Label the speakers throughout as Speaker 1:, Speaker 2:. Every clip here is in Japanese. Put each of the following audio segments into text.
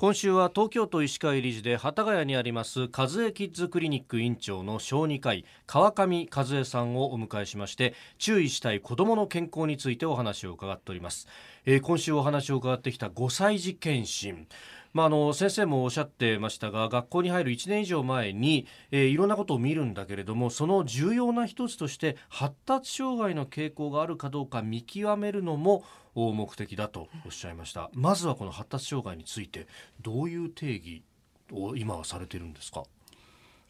Speaker 1: 今週は東京都医師会理事で幡ヶ谷にあります和江キッズクリニック院長の小児科医川上和恵さんをお迎えしまして注意したい子どもの健康についてお話を伺っております、えー、今週お話を伺ってきた5歳児検診。まあ、あの先生もおっしゃってましたが学校に入る1年以上前に、えー、いろんなことを見るんだけれどもその重要な一つとして発達障害の傾向があるかどうか見極めるのも目的だとおっしゃいました。まずはこの発達障害についてどういう定義を今はされてるんですか？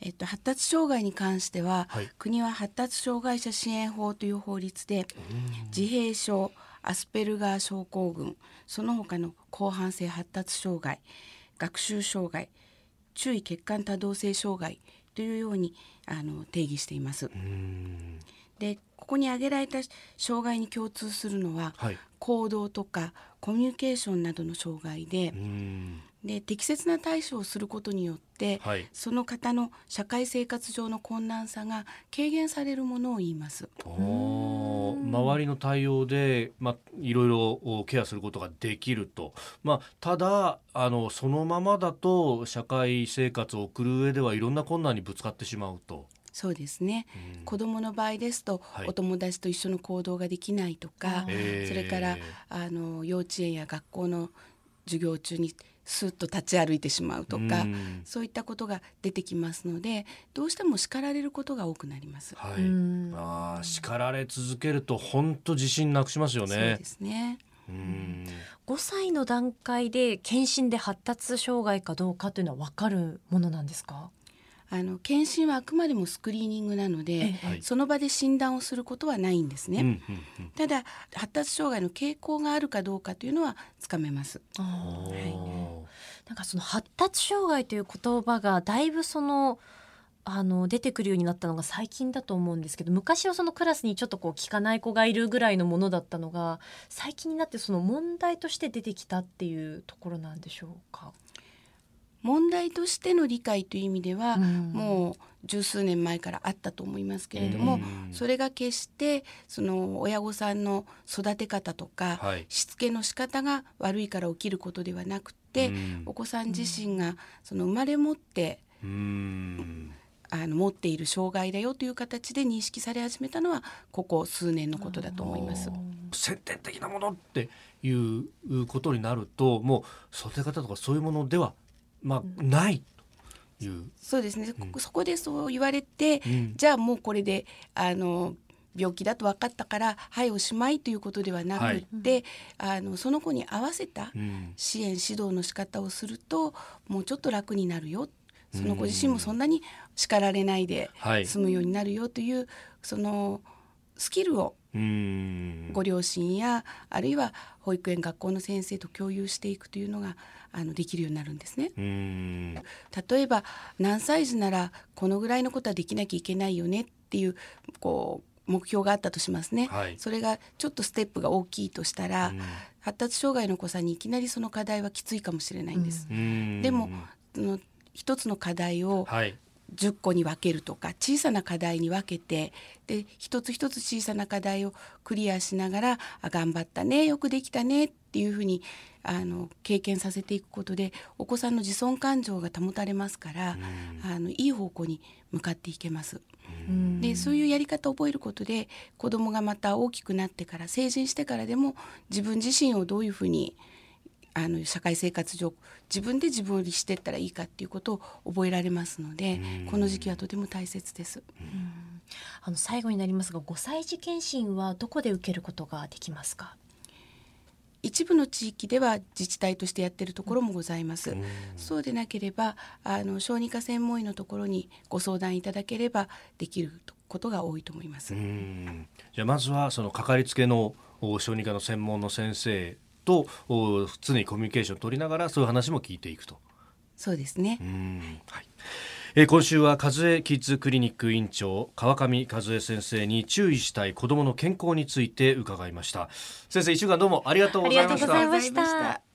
Speaker 2: えっと、発達障害に関しては、はい、国は発達障害者支援法という法律で自閉症アスペルガー症候群その他の広範性発達障害学習障害注意欠陥多動性障害というようにあの定義しています。でここに挙げられた障害に共通するのは、はい、行動とかコミュニケーションなどの障害でで適切な対処をすることによって、はい、その方の社会生活上の困難さが軽減されるものを言います。
Speaker 1: 周りの対応で、まあ、いろいろケアすることができると、まあ、ただあのそのままだと社会生活を送る上ではいろんな困難にぶつかってしまうと。
Speaker 2: そうですね、うん、子どもの場合ですと、はい、お友達と一緒の行動ができないとか、それからあの幼稚園や学校の授業中にスッと立ち歩いてしまうとか、うん、そういったことが出てきますのでどうしても叱られることが多くなります。
Speaker 1: はい、あ叱られ続けると本当自信なくしますよね。そう
Speaker 2: ですね。う
Speaker 3: ん。5歳の段階で検診で発達障害かどうかというのは分かるものなんですか？
Speaker 2: あの検診はあくまでもスクリーニングなので、その場で診断をすることはないんですね、ただ発達障害の傾向があるかどうかというのはつかめます、は
Speaker 3: い、なんかその発達障害という言葉がだいぶそのあの出てくるようになったのが最近だと思うんですけど昔はそのクラスにちょっとこう聞かない子がいるぐらいのものだったのが最近になってその問題として出てきたっていうところなんでしょうか？
Speaker 2: 問題としての理解という意味では、うん、もう十数年前からあったと思いますけれども、うん、それが決してその親御さんの育て方とか、はい、しつけの仕方が悪いから起きることではなくて、うん、お子さん自身がその生まれ持って、あの持っている障害だよという形で認識され始めたのはここ数年のことだと思います。
Speaker 1: 先天的なものっていうことになるともう育て方とかそういうものではまあ、ないという。
Speaker 2: そうですね、うん、そこでそう言われて、うん、じゃあもうこれであの病気だと分かったからはいおしまいということではなくって、はい、あのその子に合わせた支援、指導の仕方をするともうちょっと楽になるよ。その子自身もそんなに叱られないで済むようになるよという、はい、そのスキルをご両親やあるいは保育園学校の先生と共有していくというのがあのできるようになるんですね。例えば何歳児ならこのぐらいのことはできなきゃいけないよねっていうこう目標があったとしますね、はい、それがちょっとステップが大きいとしたら、発達障害の子さんにいきなりその課題はきついかもしれないんです。でもの一つの課題を10個に分けるとか小さな課題に分けてで一つ一つ小さな課題をクリアしながら「あ頑張ったねよくできたね」っていうふうにあの経験させていくことでお子さんの自尊感情が保たれますから、あのいい方向に向かっていけます。でそういうやり方を覚えることで子どもがまた大きくなってから成人してからでも自分自身をどういうふうにあの社会生活上自分で自分を律していったらいいかっていうことを覚えられますのでこの時期はとても大切です。
Speaker 3: あの最後になりますが5歳児検診はどこで受けることができますか？
Speaker 2: 一部の地域では自治体としてやってるところもございます。うそうでなければあの小児科専門医のところにご相談いただければできることが多いと思います。
Speaker 1: じゃあまずはそのかかりつけの小児科の専門の先生と常にコミュニケーションを取りながらそういう話も聞いていくと。
Speaker 2: そうですね。
Speaker 1: はい。えー、今週は和江キッズクリニック院長川上和江先生に注意したい子どもの健康について伺いました先生一週間どうもありがとうございました